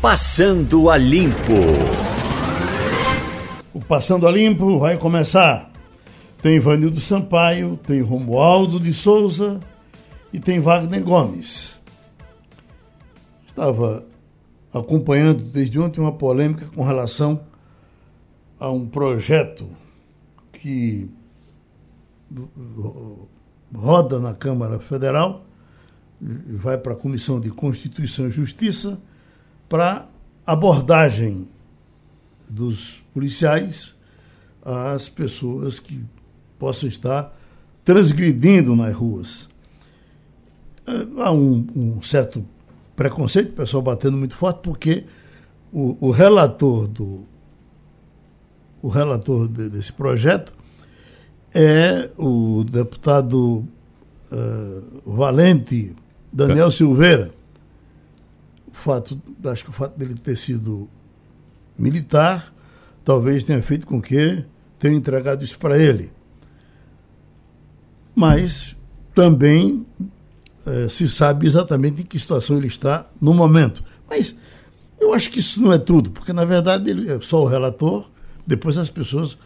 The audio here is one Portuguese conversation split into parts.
Passando a Limpo. O Passando a Limpo vai começar. Tem Ivanildo Sampaio, tem Romualdo de Souza e tem Wagner Gomes. Estava acompanhando desde ontem uma polêmica com relação a um projeto que roda na Câmara Federal, vai para a Comissão de Constituição e Justiça, para abordagem dos policiais às pessoas que possam estar transgredindo nas ruas. É, há um, um certo preconceito, o pessoal batendo muito forte, porque o, o relator do o relator de, desse projeto é o deputado uh, Valente Daniel Silveira. Fato, acho que o fato dele ter sido militar talvez tenha feito com que tenha entregado isso para ele. Mas também uh, se sabe exatamente em que situação ele está no momento. Mas eu acho que isso não é tudo, porque na verdade ele é só o relator, depois as pessoas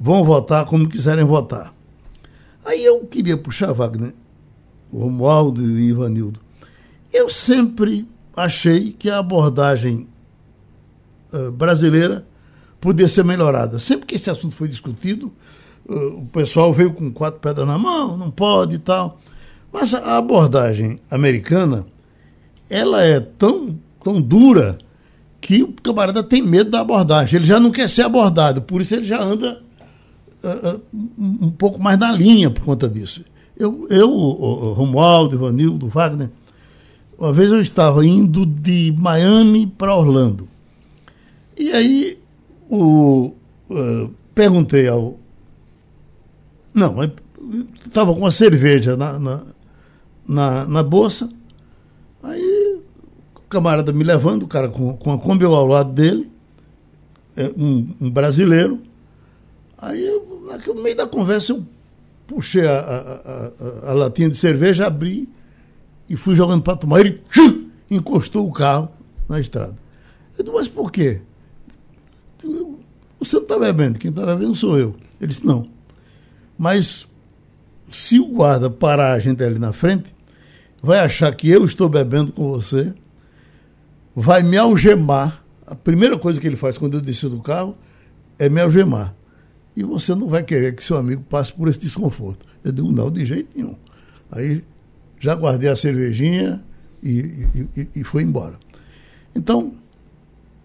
vão votar como quiserem votar. Aí eu queria puxar, Wagner, o Romualdo e o Ivanildo. Eu sempre achei que a abordagem uh, brasileira podia ser melhorada. Sempre que esse assunto foi discutido, uh, o pessoal veio com quatro pedras na mão, não pode e tal. Mas a abordagem americana, ela é tão, tão dura que o camarada tem medo da abordagem. Ele já não quer ser abordado, por isso ele já anda uh, um pouco mais na linha por conta disso. Eu, eu Romualdo, Ivanildo, Wagner, uma vez eu estava indo de Miami para Orlando. E aí o, uh, perguntei ao. Não, estava com uma cerveja na, na, na, na, bolsa. Aí o camarada me levando, o cara com, com a Kombi ao lado dele, é, um, um brasileiro. Aí, eu, no meio da conversa, eu puxei a, a, a, a latinha de cerveja, abri e fui jogando para tomar. Ele tchum, encostou o carro na estrada. Eu disse, mas por quê? Você não está bebendo, quem está bebendo sou eu. Ele disse, não. Mas se o guarda parar a gente ali na frente, vai achar que eu estou bebendo com você, vai me algemar. A primeira coisa que ele faz quando eu descer do carro é me algemar e você não vai querer que seu amigo passe por esse desconforto. Eu digo, não, de jeito nenhum. Aí já guardei a cervejinha e, e, e foi embora. Então,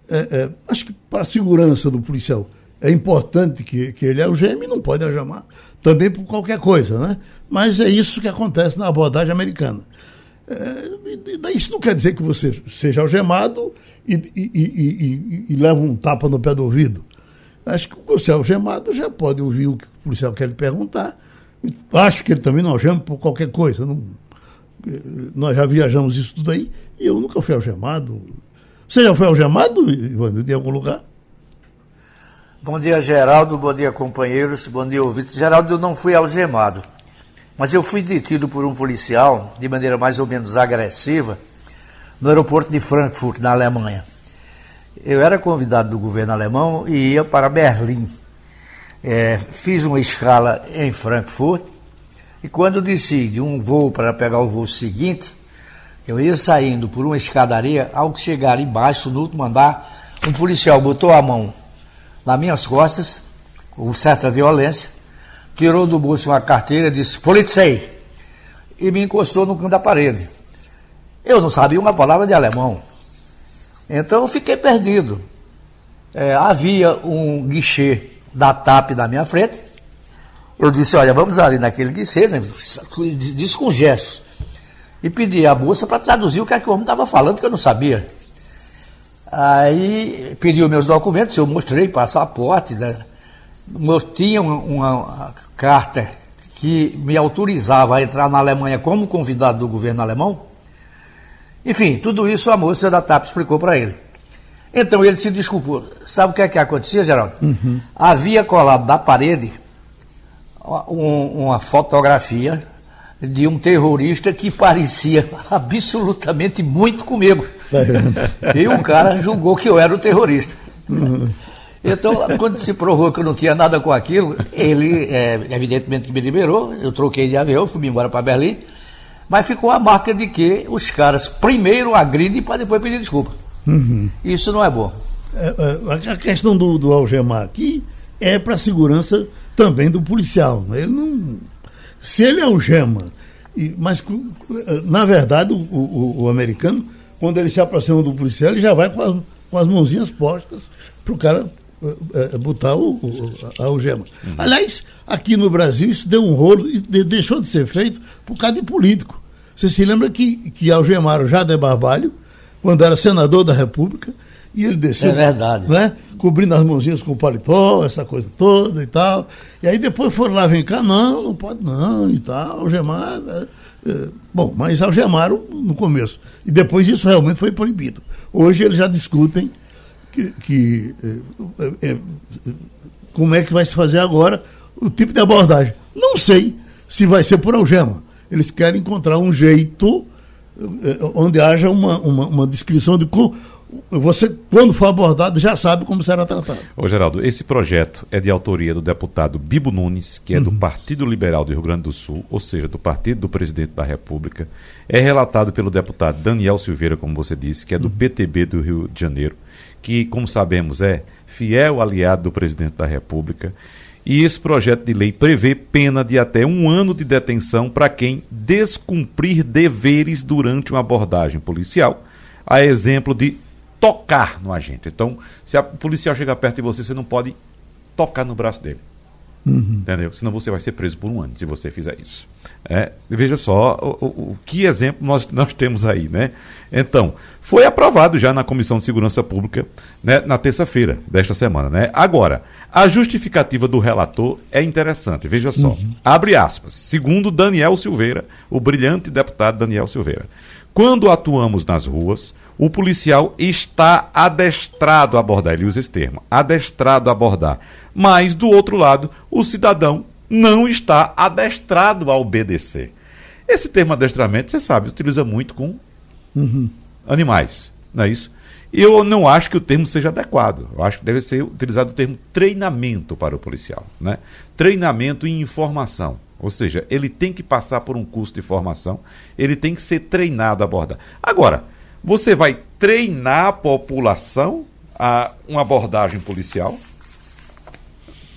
é, é, acho que para a segurança do policial é importante que, que ele algeme, não pode algemar também por qualquer coisa, né? Mas é isso que acontece na abordagem americana. É, isso não quer dizer que você seja algemado e, e, e, e, leva um tapa no pé do ouvido. Acho que o policial algemado já pode ouvir o que o policial quer lhe perguntar. Acho que ele também não algema por qualquer coisa. Não, nós já viajamos isso tudo aí e eu nunca fui algemado. Você já foi algemado, Ivan, em algum lugar? Bom dia, Geraldo. Bom dia, companheiros. Bom dia, ouvintes. Geraldo, eu não fui algemado, mas eu fui detido por um policial de maneira mais ou menos agressiva no aeroporto de Frankfurt, na Alemanha eu era convidado do governo alemão e ia para Berlim. É, fiz uma escala em Frankfurt e quando decidi um voo para pegar o voo seguinte, eu ia saindo por uma escadaria, ao chegar embaixo, no último andar, um policial botou a mão nas minhas costas, com certa violência, tirou do bolso uma carteira e disse, Polizei, e me encostou no canto da parede. Eu não sabia uma palavra de alemão. Então eu fiquei perdido. É, havia um guichê da TAP na minha frente. Eu disse, olha, vamos ali naquele né? disse com gestos. E pedi a moça para traduzir o que, é que o homem estava falando, que eu não sabia. Aí pediu meus documentos, eu mostrei passaporte, né? tinha uma, uma carta que me autorizava a entrar na Alemanha como convidado do governo alemão. Enfim, tudo isso a moça da TAP explicou para ele. Então ele se desculpou. Sabe o que é que acontecia, Geraldo? Uhum. Havia colado da parede um, uma fotografia de um terrorista que parecia absolutamente muito comigo. E o cara julgou que eu era o terrorista. Uhum. Então, quando se provou que eu não tinha nada com aquilo, ele, é, evidentemente, me liberou. Eu troquei de avião, fui embora para Berlim. Mas ficou a marca de que os caras primeiro agridem para depois pedir desculpa. Uhum. Isso não é bom. É, é, a questão do, do algemar aqui é para a segurança também do policial. Né? Ele não, se ele algema, e, mas na verdade o, o, o, americano, quando ele se aproxima do policial, ele já vai com as, com as mãozinhas postas para o cara é, botar o, a algema. Uhum. Aliás, aqui no Brasil isso deu um rolo e de, deixou de ser feito por causa de político. Você se lembra que, que algemaram Jader Barbalho, quando era senador da República, e ele desceu. É verdade. Né? Cobrindo as mãozinhas com paletó, essa coisa toda e tal. E aí depois foram lá, vem cá, não, não pode não e tal, algemar. É, é, bom, mas algemaram no começo. E depois isso realmente foi proibido. Hoje eles já discutem que, que é, é, como é que vai se fazer agora o tipo de abordagem. Não sei se vai ser por algema. Eles querem encontrar um jeito é, onde haja uma, uma, uma descrição de como você, quando for abordado, já sabe como será tratado. Ô, Geraldo, esse projeto é de autoria do deputado Bibo Nunes, que é uhum. do Partido Liberal do Rio Grande do Sul, ou seja, do Partido do Presidente da República. É relatado pelo deputado Daniel Silveira, como você disse, que é do uhum. PTB do Rio de Janeiro, que, como sabemos, é fiel aliado do Presidente da República. E esse projeto de lei prevê pena de até um ano de detenção para quem descumprir deveres durante uma abordagem policial, a exemplo de tocar no agente. Então, se a policial chegar perto de você, você não pode tocar no braço dele. Uhum. Entendeu? Senão você vai ser preso por um ano se você fizer isso. É, veja só o, o, o, que exemplo nós, nós temos aí, né? Então, foi aprovado já na Comissão de Segurança Pública né, na terça-feira desta semana, né? Agora, a justificativa do relator é interessante, veja só. Uhum. Abre aspas. Segundo Daniel Silveira, o brilhante deputado Daniel Silveira. Quando atuamos nas ruas, o policial está adestrado a abordar, ele usa esse termo, adestrado a abordar. Mas, do outro lado, o cidadão não está adestrado a obedecer. Esse termo adestramento, você sabe, utiliza muito com uhum. animais, não é isso? Eu não acho que o termo seja adequado. Eu acho que deve ser utilizado o termo treinamento para o policial. Né? Treinamento e informação. Ou seja, ele tem que passar por um curso de formação, ele tem que ser treinado a abordar. Agora, você vai treinar a população a uma abordagem policial?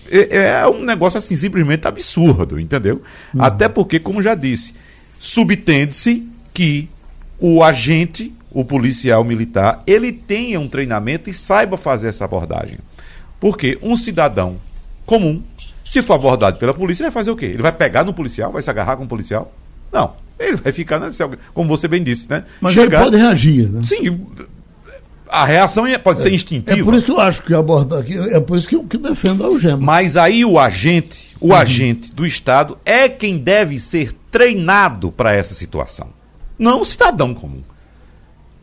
É, é um negócio assim simplesmente absurdo, entendeu? Uhum. Até porque, como já disse, subtende-se que o agente, o policial militar, ele tenha um treinamento e saiba fazer essa abordagem. Porque um cidadão comum se for abordado pela polícia, ele vai fazer o quê? Ele vai pegar no policial, vai se agarrar com o policial? Não. Ele vai ficar, né, como você bem disse, né? Mas Chegar... ele pode reagir, né? Sim. A reação é, pode é, ser instintiva. É por isso que eu acho que abordar aqui, é por isso que eu que defendo a algema. Mas aí o agente, o uhum. agente do Estado é quem deve ser treinado para essa situação. Não o cidadão comum.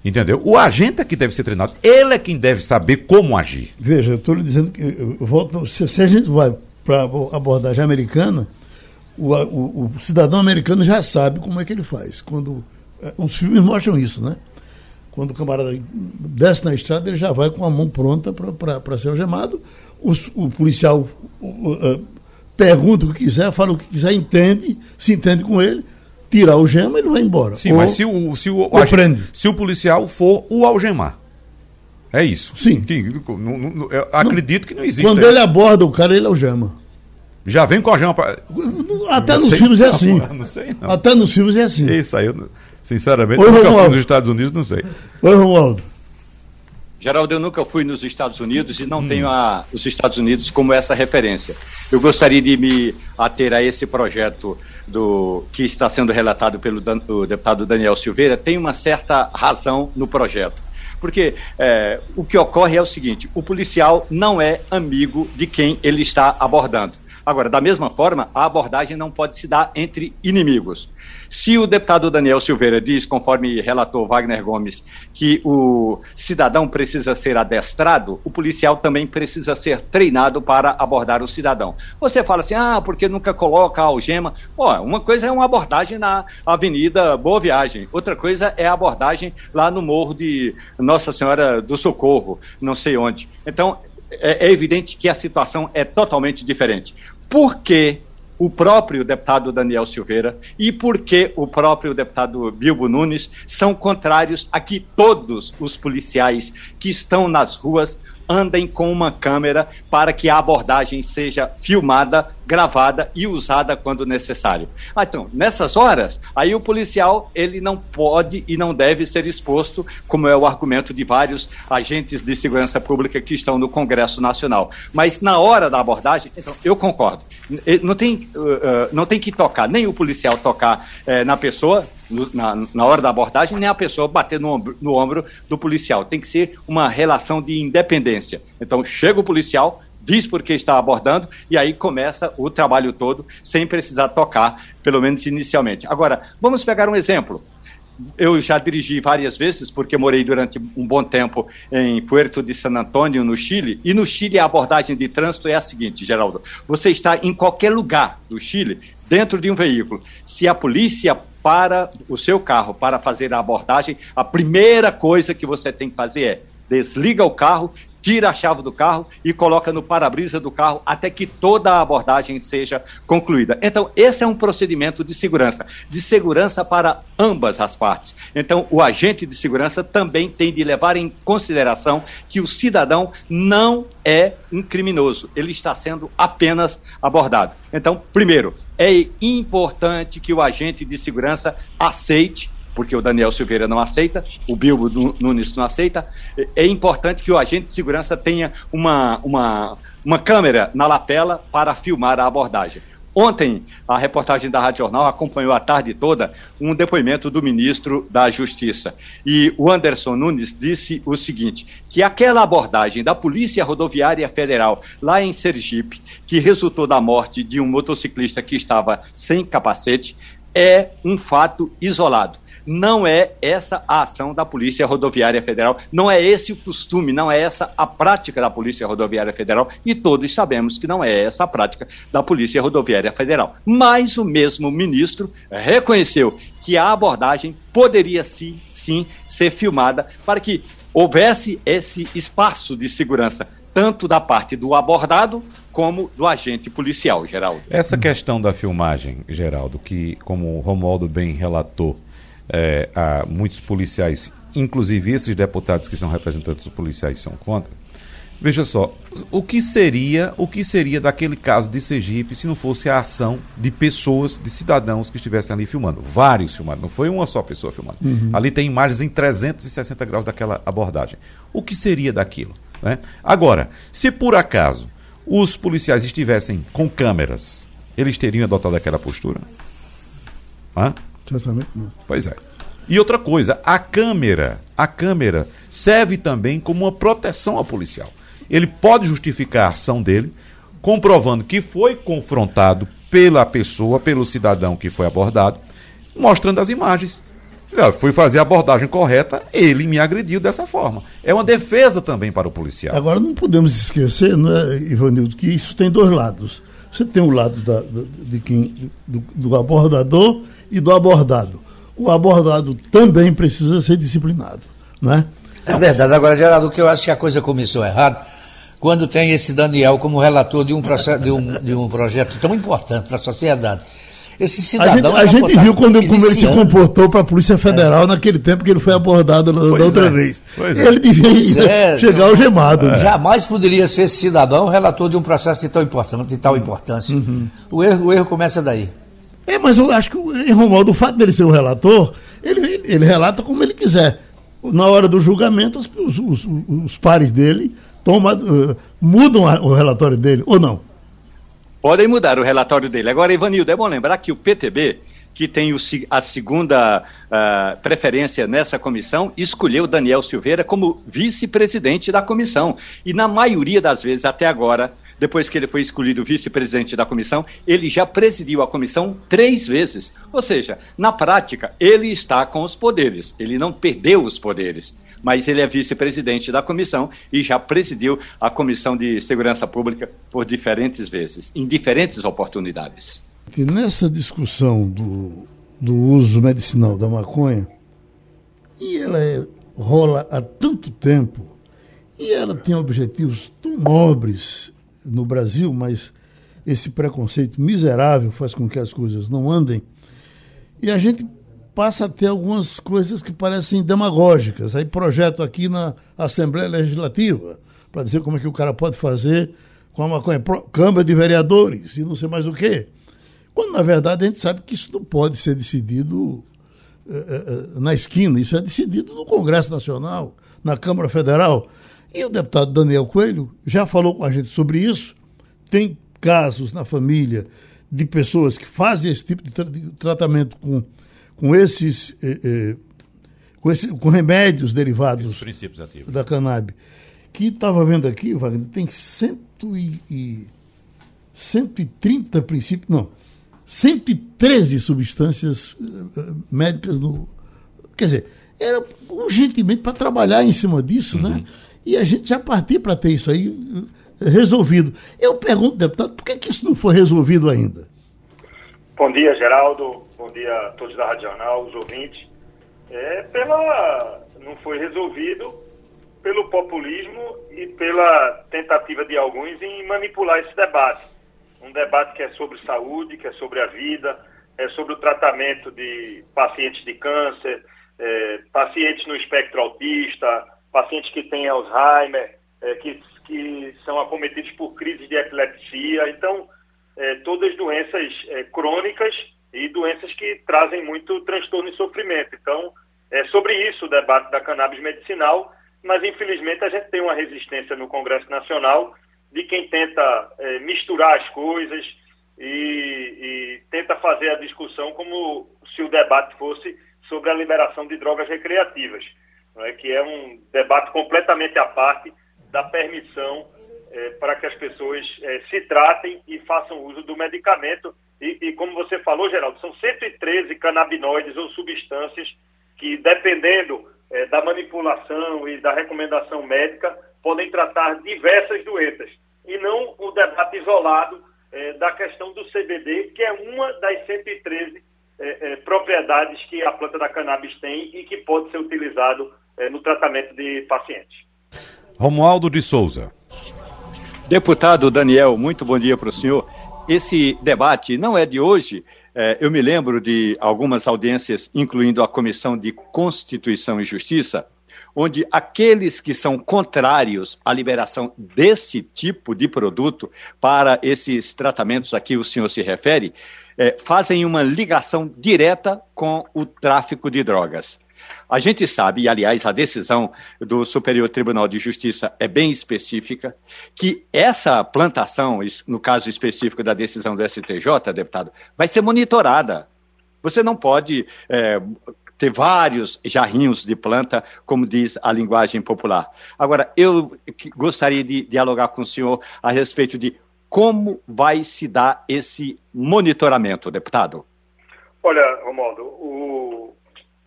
Entendeu? O agente é que deve ser treinado. Ele é quem deve saber como agir. Veja, eu estou lhe dizendo que eu volto, se, se a gente vai para a abordagem americana, o, o, o, cidadão americano já sabe como é que ele faz. Quando é, os filmes mostram isso, né? Quando o camarada desce na estrada, ele já vai com a mão pronta para ser algemado. O, o policial o, é, pergunta o que quiser, fala o que quiser, entende, se entende com ele, tira o gema ele vai embora. Sim, ou, mas se o, se o, prende. se o policial for o algemar. É isso. Sim. Que, não, não, acredito que não existe. Quando ele aborda o cara, ele algema. Já vem com a gema pra... Até não nos sei, filmes é assim. Não, não sei, não. Até nos filmes é assim. Isso aí, eu, sinceramente, Oi, nunca fui nos Estados Unidos, não sei. Oi, Romualdo. Geraldo, eu nunca fui nos Estados Unidos e não hum. tenho a, os Estados Unidos como essa referência. Eu gostaria de me ater a esse projeto do que está sendo relatado pelo Dan, deputado Daniel Silveira. Tem uma certa razão no projeto. Porque é, o que ocorre é o seguinte: o policial não é amigo de quem ele está abordando. Agora, da mesma forma, a abordagem não pode se dar entre inimigos. Se o deputado Daniel Silveira diz, conforme relatou Wagner Gomes, que o cidadão precisa ser adestrado, o policial também precisa ser treinado para abordar o cidadão. Você fala assim, ah, porque nunca coloca a algema. Pô, uma coisa é uma abordagem na Avenida Boa Viagem, outra coisa é a abordagem lá no Morro de Nossa Senhora do Socorro, não sei onde. Então, é, é evidente que a situação é totalmente diferente. Por que o próprio deputado Daniel Silveira e porque o próprio deputado Bilbo Nunes são contrários a que todos os policiais que estão nas ruas andem com uma câmera para que a abordagem seja filmada, gravada e usada quando necessário. Ah, então, nessas horas, aí o policial ele não pode e não deve ser exposto, como é o argumento de vários agentes de segurança pública que estão no Congresso Nacional. Mas na hora da abordagem, então, eu concordo. Não tem, uh, uh, não tem que tocar, nem o policial tocar uh, na pessoa, na, na, hora da abordagem, nem a pessoa bater no ombro, no ombro do policial. Tem que ser uma relação de independência. Então, chega o policial, diz por que está abordando e aí começa o trabalho todo sem precisar tocar, pelo menos inicialmente. Agora, vamos pegar um exemplo. Eu já dirigi várias vezes, porque morei durante um bom tempo em Puerto de San Antônio, no Chile. E no Chile a abordagem de trânsito é a seguinte, Geraldo. Você está em qualquer lugar do Chile, dentro de um veículo. Se a polícia para o seu carro para fazer a abordagem, a primeira coisa que você tem que fazer é desliga o carro, tira a chave do carro e coloca no para-brisa do carro até que toda a abordagem seja concluída. Então, esse é um procedimento de segurança, de segurança para ambas as partes. Então, o agente de segurança também tem de levar em consideração que o cidadão não é um criminoso, ele está sendo apenas abordado. Então, primeiro, é importante que o agente de segurança aceite porque o Daniel Silveira não aceita, o Bilbo Nunes não aceita. É importante que o agente de segurança tenha uma, uma, uma câmera na lapela para filmar a abordagem. Ontem, a reportagem da Rádio Jornal acompanhou a tarde toda um depoimento do ministro da Justiça. E o Anderson Nunes disse o seguinte: que aquela abordagem da Polícia Rodoviária Federal lá em Sergipe, que resultou da morte de um motociclista que estava sem capacete, é um fato isolado não é essa a ação da Polícia Rodoviária Federal, não é esse o costume, não é essa a prática da Polícia Rodoviária Federal e todos sabemos que não é essa a prática da Polícia Rodoviária Federal. Mas o mesmo ministro reconheceu que a abordagem poderia sim, sim ser filmada para que houvesse esse espaço de segurança, tanto da parte do abordado como do agente policial, Geraldo. Essa questão da filmagem, Geraldo, que, como o Romualdo bem relatou, é, há muitos policiais, inclusive esses deputados que são representantes dos policiais são contra. Veja só, o que seria, o que seria daquele caso de Sergipe se não fosse a ação de pessoas, de cidadãos que estivessem ali filmando? Vários filmando, não foi uma só pessoa filmando. Uhum. Ali tem imagens em 360 graus daquela abordagem. O que seria daquilo? Né? Agora, se por acaso os policiais estivessem com câmeras, eles teriam adotado aquela postura? Hã? Certamente não. Pois é. E outra coisa, a câmera, a câmera serve também como uma proteção ao policial. Ele pode justificar a ação dele, comprovando que foi confrontado pela pessoa, pelo cidadão que foi abordado, mostrando as imagens. Eu fui fazer a abordagem correta, ele me agrediu dessa forma. É uma defesa também para o policial. Agora, não podemos esquecer, não é, Ivanildo, que isso tem dois lados. Você tem o lado da, de quem, do, do abordador e do abordado. O abordado também precisa ser disciplinado, né? É verdade. Agora, Geraldo, que eu acho que a coisa começou errado quando tem esse Daniel como relator de um, processo, de um, de um projeto tão importante para a sociedade. Esse cidadão. A gente, a gente viu quando, como ele se comportou para a Polícia Federal é. naquele tempo que ele foi abordado pois da outra é. vez. Ele devia é, chegar ao gemado. Né? Jamais poderia ser cidadão relator de um processo de, tão importante, de tal importância. Uhum. O, erro, o erro começa daí. É, mas eu acho que, em Romualdo, o fato dele ser o relator, ele, ele relata como ele quiser. Na hora do julgamento, os, os, os pares dele toma, uh, mudam a, o relatório dele, ou não? Podem mudar o relatório dele. Agora, Ivanildo, é bom lembrar que o PTB, que tem o, a segunda uh, preferência nessa comissão, escolheu Daniel Silveira como vice-presidente da comissão. E na maioria das vezes, até agora, depois que ele foi escolhido vice-presidente da comissão, ele já presidiu a comissão três vezes. Ou seja, na prática, ele está com os poderes, ele não perdeu os poderes. Mas ele é vice-presidente da comissão e já presidiu a Comissão de Segurança Pública por diferentes vezes, em diferentes oportunidades. E nessa discussão do, do uso medicinal da maconha, e ela é, rola há tanto tempo, e ela tem objetivos tão nobres no Brasil, mas esse preconceito miserável faz com que as coisas não andem. E a gente passa a ter algumas coisas que parecem demagógicas. Aí projeto aqui na Assembleia Legislativa para dizer como é que o cara pode fazer com a maconha. Câmara de Vereadores e não sei mais o quê. Quando, na verdade, a gente sabe que isso não pode ser decidido uh, uh, na esquina, isso é decidido no Congresso Nacional, na Câmara Federal. E o deputado Daniel Coelho já falou com a gente sobre isso. Tem casos na família de pessoas que fazem esse tipo de, tra de tratamento com, com esses. Eh, eh, com, esse, com remédios derivados da cannabis. Que estava vendo aqui, Wagner, tem cento e, e, 130 princípios. Não, 113 substâncias uh, médicas no. Quer dizer, era urgentemente para trabalhar em cima disso, né? uhum. né? E a gente já partir para ter isso aí eh, resolvido. Eu pergunto, deputado, por que, que isso não foi resolvido ainda? Bom dia, Geraldo. Bom dia a todos da Rádio Jornal, os ouvintes. É pela. Não foi resolvido pelo populismo e pela tentativa de alguns em manipular esse debate. Um debate que é sobre saúde, que é sobre a vida, é sobre o tratamento de pacientes de câncer, é, pacientes no espectro autista, pacientes que têm Alzheimer, é, que, que são acometidos por crise de epilepsia. Então, é, todas doenças é, crônicas e doenças que trazem muito transtorno e sofrimento. Então, é sobre isso o debate da cannabis medicinal, mas infelizmente a gente tem uma resistência no Congresso Nacional de quem tenta é, misturar as coisas e, e tenta fazer a discussão como se o debate fosse sobre a liberação de drogas recreativas é, que é um debate completamente à parte da permissão é, para que as pessoas é, se tratem e façam uso do medicamento. E, e, como você falou, Geraldo, são 113 canabinoides ou substâncias que, dependendo é, da manipulação e da recomendação médica, podem tratar diversas doenças. E não o debate isolado é, da questão do CBD, que é uma das 113 é, propriedades que a planta da cannabis tem e que pode ser utilizado é, no tratamento de pacientes. Romualdo de Souza. Deputado Daniel, muito bom dia para o senhor. Esse debate não é de hoje. É, eu me lembro de algumas audiências, incluindo a Comissão de Constituição e Justiça, onde aqueles que são contrários à liberação desse tipo de produto para esses tratamentos a que o senhor se refere, é, fazem uma ligação direta com o tráfico de drogas. A gente sabe, e aliás a decisão do Superior Tribunal de Justiça é bem específica, que essa plantação, no caso específico da decisão do STJ, deputado, vai ser monitorada. Você não pode é, ter vários jarrinhos de planta, como diz a linguagem popular. Agora, eu gostaria de dialogar com o senhor a respeito de como vai se dar esse monitoramento, deputado. Olha, Romualdo, o,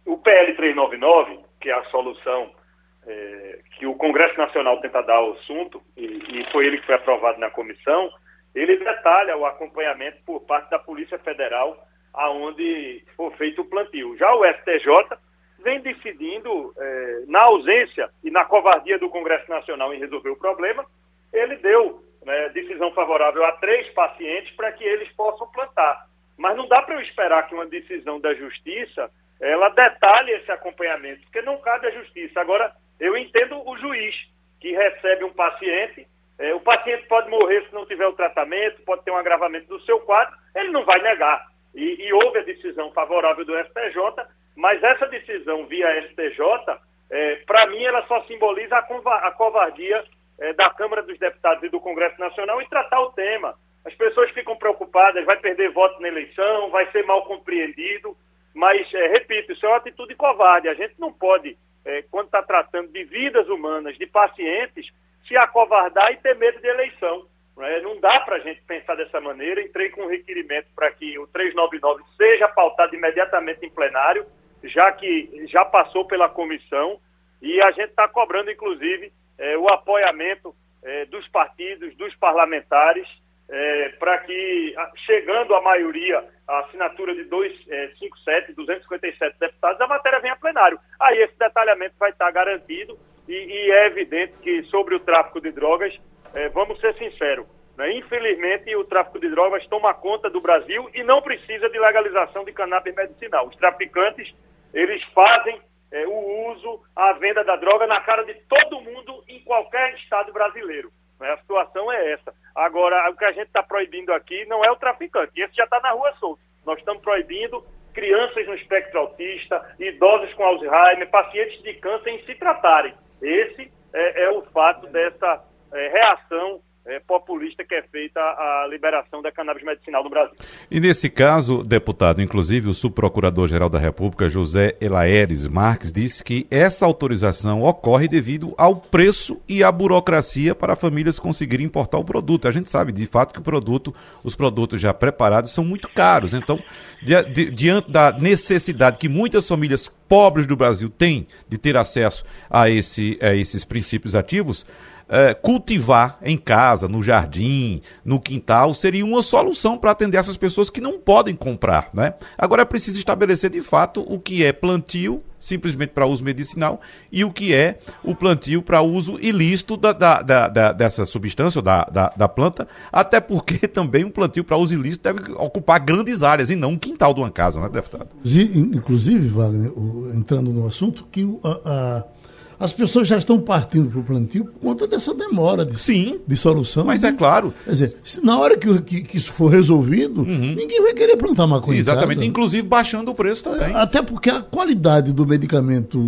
o PL 399, que é a solução é, que o Congresso Nacional tenta dar ao assunto, e, e foi ele que foi aprovado na comissão, ele detalha o acompanhamento por parte da Polícia Federal aonde for feito o plantio. Já o STJ vem decidindo, é, na ausência e na covardia do Congresso Nacional em resolver o problema, ele deu né, decisão favorável a três pacientes para que eles possam plantar. Mas não dá para eu esperar que uma decisão da Justiça ela detalhe esse acompanhamento, porque não cabe à justiça. Agora, eu entendo o juiz que recebe um paciente, é, o paciente pode morrer se não tiver o tratamento, pode ter um agravamento do seu quadro, ele não vai negar. E, e houve a decisão favorável do STJ, mas essa decisão via STJ, é, para mim, ela só simboliza a, covardia é, da Câmara dos Deputados e do Congresso Nacional em tratar o tema. As pessoas ficam preocupadas, vai perder voto na eleição, vai ser mal compreendido. Mas, é, repito, isso é uma atitude covarde. A gente não pode, é, quando está tratando de vidas humanas, de pacientes, se acovardar e ter medo de eleição. Né? Não dá para a gente pensar dessa maneira. Entrei com um requerimento para que o 399 seja pautado imediatamente em plenário, já que já passou pela comissão, e a gente está cobrando, inclusive, é, o apoiamento é, dos partidos, dos parlamentares, é, para que, chegando à maioria, a assinatura de 257, 257 deputados, a matéria venha a plenário. Aí esse detalhamento vai estar garantido e, e é evidente que sobre o tráfico de drogas, é, vamos ser sinceros, né? infelizmente o tráfico de drogas toma conta do Brasil e não precisa de legalização de cannabis medicinal. Os traficantes, eles fazem é, o uso, a venda da droga na cara de todo mundo em qualquer estado brasileiro. Né? A situação é essa. Agora, o que a gente está proibindo aqui não é o traficante, esse já está na rua solto. Nós estamos proibindo crianças no espectro autista, idosos com Alzheimer, pacientes de câncer em se tratarem. Esse é, é o fato dessa é, reação é, populista que é feita a liberação da cannabis medicinal no Brasil. E nesse caso, deputado, inclusive o subprocurador-geral da República, José Elaeres Marques, disse que essa autorização ocorre devido ao preço e à burocracia para famílias conseguirem importar o produto. A gente sabe, de fato, que o produto, os produtos já preparados são muito caros. Então, di di diante da necessidade que muitas famílias pobres do Brasil têm de ter acesso a, esse, a esses princípios ativos, é, cultivar em casa, no jardim, no quintal, seria uma solução para atender essas pessoas que não podem comprar. Né? Agora é preciso estabelecer de fato o que é plantio simplesmente para uso medicinal e o que é o plantio para uso ilícito da, da, da, da dessa substância, da, da, da, planta, até porque também um plantio para uso ilícito deve ocupar grandes áreas e não um quintal de uma casa, né, deputado? Inclusive, Wagner, entrando no assunto, que a, a as pessoas já estão partindo para o plantio por conta dessa demora de, Sim, de solução. Mas é claro. Quer dizer, se na hora que, que, que isso for resolvido, uhum. ninguém vai querer plantar maconha Exatamente, inclusive baixando o preço também. É, até porque a qualidade do medicamento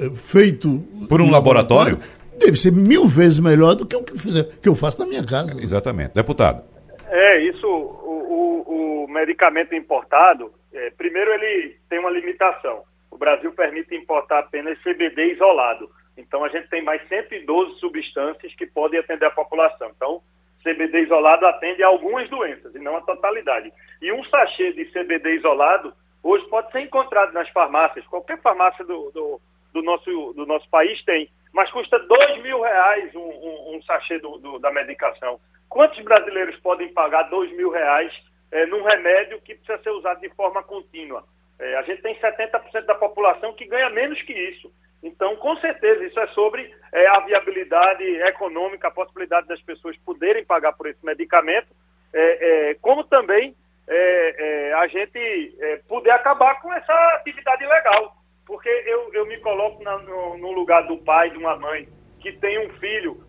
é, é feito por um laboratório, laboratório, deve ser mil vezes melhor do que o que, fizer, que eu faço na minha casa. Exatamente. Deputado. É, isso, o, o, o medicamento importado, é, primeiro ele tem uma limitação o Brasil permite importar apenas CBD isolado. Então, a gente tem mais 112 substâncias que podem atender a população. Então, CBD isolado atende a algumas doenças e não a totalidade. E um sachê de CBD isolado hoje pode ser encontrado nas farmácias. Qualquer farmácia do, do, do nosso, do nosso país tem. Mas custa dois mil reais um, um, um sachê do, do, da medicação. Quantos brasileiros podem pagar dois mil reais é, num remédio que precisa ser usado de forma contínua? É, a gente tem 70% da população que ganha menos que isso. Então, com certeza, isso é sobre é, a viabilidade econômica, a possibilidade das pessoas poderem pagar por esse medicamento, é, é como também é, é, a gente poder acabar com essa atividade ilegal. Porque eu, eu me coloco na, no, no, lugar do pai, de uma mãe que tem um filho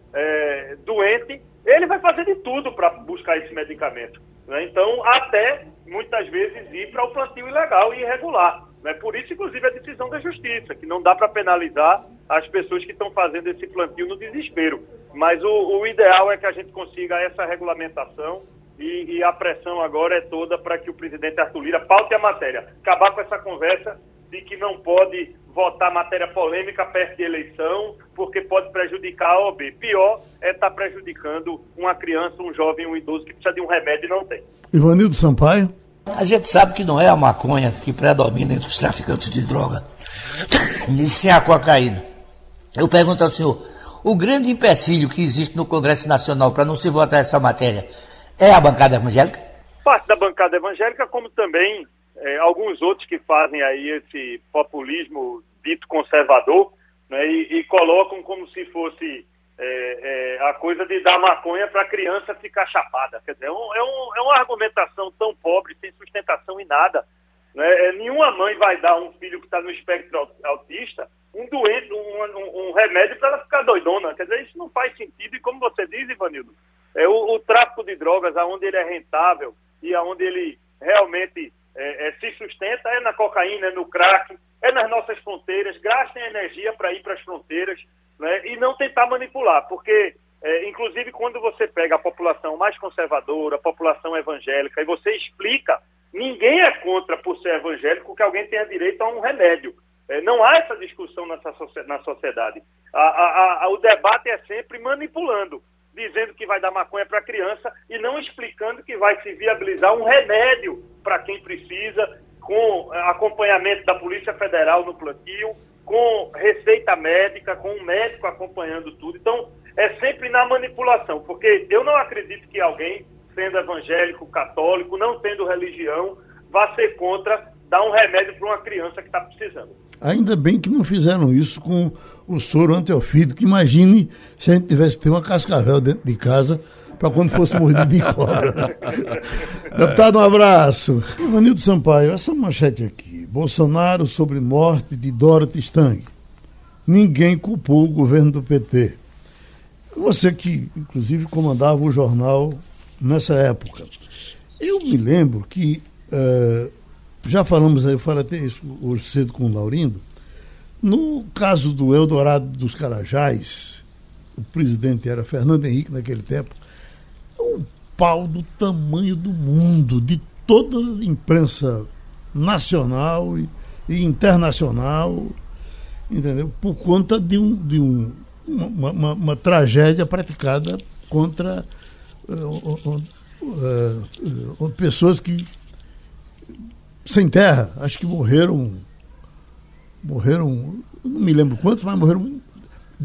doente, ele vai fazer de tudo para buscar esse medicamento. Né? Então, até muitas vezes ir para o plantio ilegal e irregular. Né? Por isso, inclusive, a decisão da justiça, que não dá para penalizar as pessoas que estão fazendo esse plantio no desespero. Mas o, o ideal é que a gente consiga essa regulamentação e, e a pressão agora é toda para que o presidente Arthur Lira paute a matéria. Acabar com essa conversa de que não pode votar matéria polêmica perto de eleição, porque pode prejudicar a OB. Pior é estar tá prejudicando uma criança, um jovem, um idoso que precisa de um remédio e não tem. Ivanildo Sampaio. A gente sabe que não é a maconha que predomina entre os traficantes de droga, e sim a cocaína. Eu pergunto ao senhor, o grande empecilho que existe no Congresso Nacional para não se votar essa matéria é a bancada evangélica? Parte da bancada evangélica, como também é, alguns outros que fazem aí esse populismo dito conservador né, e, e, colocam como se fosse é, é, a coisa de dar maconha para a criança ficar chapada. Quer dizer, é, um, é, um, é, uma argumentação tão pobre, sem sustentação em nada. Né? É, nenhuma mãe vai dar um filho que está no espectro autista um doente, um, um, remédio para ela ficar doidona. Quer dizer, isso não faz sentido. E como você diz, Ivanildo, é o, o tráfico de drogas, aonde ele é rentável e aonde ele realmente é, é, se sustenta é na cocaína, é no crack, é nas nossas fronteiras, gastem energia para ir para as fronteiras né, e não tentar manipular, porque, é, inclusive, quando você pega a população mais conservadora, a população evangélica, e você explica, ninguém é contra, por ser evangélico, que alguém tenha direito a um remédio. É, não há essa discussão nessa, na sociedade. A, a, a, o debate é sempre manipulando dizendo que vai dar maconha para a criança e não explicando que vai se viabilizar um remédio para quem precisa, com eh, acompanhamento da Polícia Federal no plantio, com receita médica, com um médico acompanhando tudo. Então, é sempre na manipulação, porque eu não acredito que alguém, sendo evangélico, católico, não tendo religião, vá ser contra dar um remédio para uma criança que está precisando. Ainda bem que não fizeram isso com o soro antiofídico. Imagine se a gente tivesse que ter uma cascavel dentro de casa para quando fosse mordido de cobra. Deputado, um abraço. Ivanildo Sampaio, essa manchete aqui. Bolsonaro sobre morte de Dorothy Stang. Ninguém culpou o governo do PT. Você que, inclusive, comandava o jornal nessa época. Eu me lembro que, uh, já falamos aí, eu falei até isso hoje cedo com o Laurindo, no caso do Eldorado dos Carajás, o presidente era Fernando Henrique naquele tempo, um pau do tamanho do mundo, de toda a imprensa nacional e, e internacional, entendeu? Por conta de, um, de um, uma, uma, uma tragédia praticada contra uh, uh, uh, pessoas que sem terra, acho que morreram morreram, não me lembro quantos, mas morreram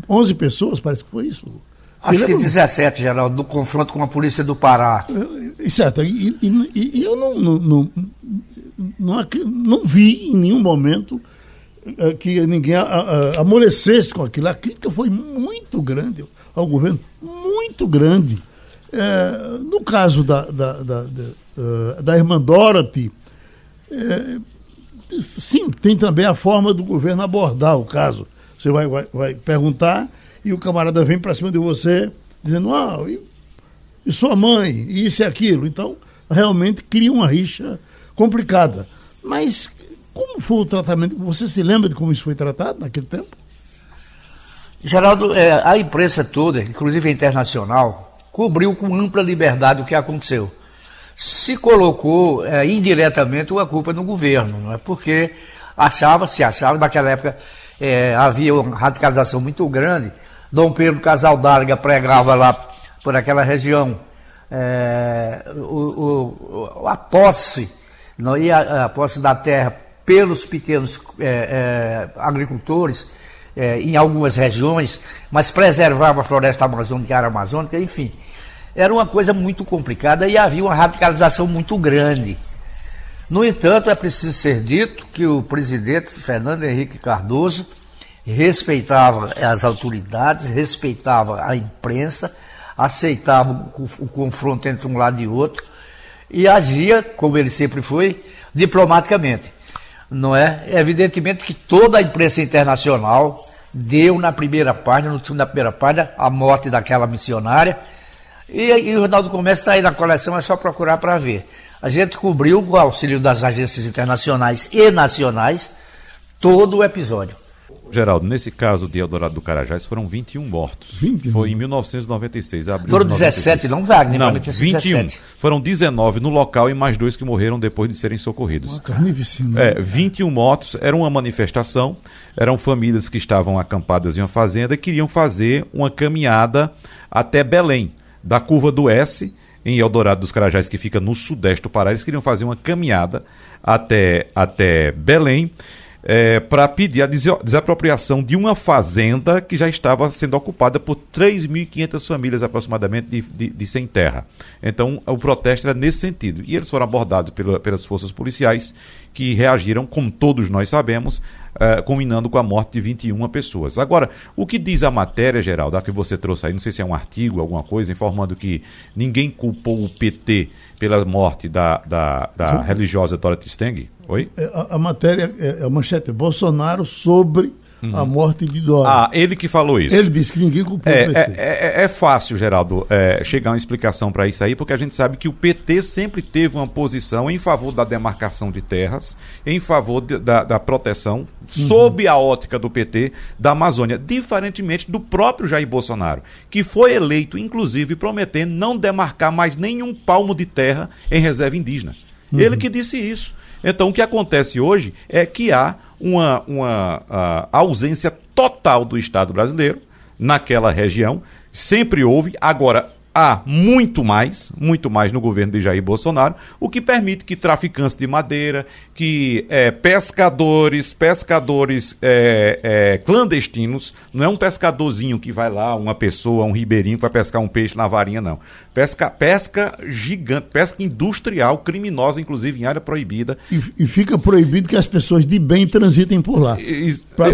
11 pessoas, parece que foi isso. Você Acho lembra? que 17, Geraldo, do confronto com a polícia do Pará. É, certo, e, e, e eu não não, não, não, não, vi em nenhum momento é, que ninguém amolecesse com aquilo. A crítica foi muito grande ao governo, muito grande. É, no caso da, da, da, da, da irmã Dorothy, é, sim, tem também a forma do governo abordar o caso. Você vai, vai, vai perguntar e o camarada vem para cima de você dizendo, ah, e, e sua mãe, e isso e aquilo. Então, realmente cria uma rixa complicada. Mas como foi o tratamento? Você se lembra de como isso foi tratado naquele tempo? Geraldo, é, a imprensa toda, inclusive a internacional, cobriu com ampla liberdade o que aconteceu se colocou é, indiretamente a culpa no governo, não é? porque achava, se achava, naquela época é, havia uma radicalização muito grande. Dom Pedro Casal D'Arga pregava lá por aquela região é, o, o, a posse, não, e a, a, posse da terra pelos pequenos é, é, agricultores é, em algumas regiões, mas preservava a floresta amazônica e a área amazônica, enfim era uma coisa muito complicada e havia uma radicalização muito grande. No entanto, é preciso ser dito que o presidente Fernando Henrique Cardoso respeitava as autoridades, respeitava a imprensa, aceitava o confronto entre um lado e outro e agia, como ele sempre foi, diplomaticamente. Não é? Evidentemente que toda a imprensa internacional deu na primeira página, no na primeira página, a morte daquela missionária e, e o Jornal do Comércio está aí na coleção, é só procurar para ver. A gente cobriu, com o auxílio das agências internacionais e nacionais, todo o episódio. Geraldo, nesse caso de Eldorado do Carajás foram 21 mortos. 21? Foi em 1996, abril Foram 17, não, Wagner? Não, 21. 17. Foram 19 no local e mais dois que morreram depois de serem socorridos. Uma carnificina. É, 21 mortos, era uma manifestação, eram famílias que estavam acampadas em uma fazenda e queriam fazer uma caminhada até Belém da curva do S, em Eldorado dos Carajás, que fica no sudeste do Pará. Eles queriam fazer uma caminhada até, até Belém é, para pedir a desapropriação de uma fazenda que já estava sendo ocupada por 3.500 famílias aproximadamente de, de, de, sem terra. Então, o protesto era nesse sentido. E eles foram abordados pela, pelas forças policiais que reagiram, como todos nós sabemos, uh, combinando com a morte de 21 pessoas. Agora, o que diz a matéria, Geraldo, a que você trouxe aí, não sei se é um artigo, alguma coisa, informando que ninguém culpou o PT pela morte da, da, da religiosa Dorothy Steng? Oi? É, a, a matéria, é, é a manchete, Bolsonaro sobre uhum. a morte de Dória. Ah, ele que falou isso. Ele disse que ninguém culpou é, o PT. É, é, é fácil, Geraldo, é, chegar a uma explicação para isso aí, porque a gente sabe que o PT sempre teve uma posição em favor da demarcação de terras, em favor de, da, da, proteção, uhum. sob a ótica do PT, da Amazônia, diferentemente do próprio Jair Bolsonaro, que foi eleito, inclusive, prometendo não demarcar mais nenhum palmo de terra em reserva indígena. Uhum. Ele que disse isso. Então, o que acontece hoje é que há uma, uma ausência total do Estado brasileiro naquela região. Sempre houve. Agora, há muito mais, muito mais no governo de Jair Bolsonaro, o que permite que traficantes de madeira, que é, pescadores, pescadores é, é, clandestinos, não é um pescadorzinho que vai lá, uma pessoa, um ribeirinho que vai pescar um peixe na varinha, não. Pesca, pesca gigante, pesca industrial, criminosa, inclusive em área proibida. E, e fica proibido que as pessoas de bem transitem por lá,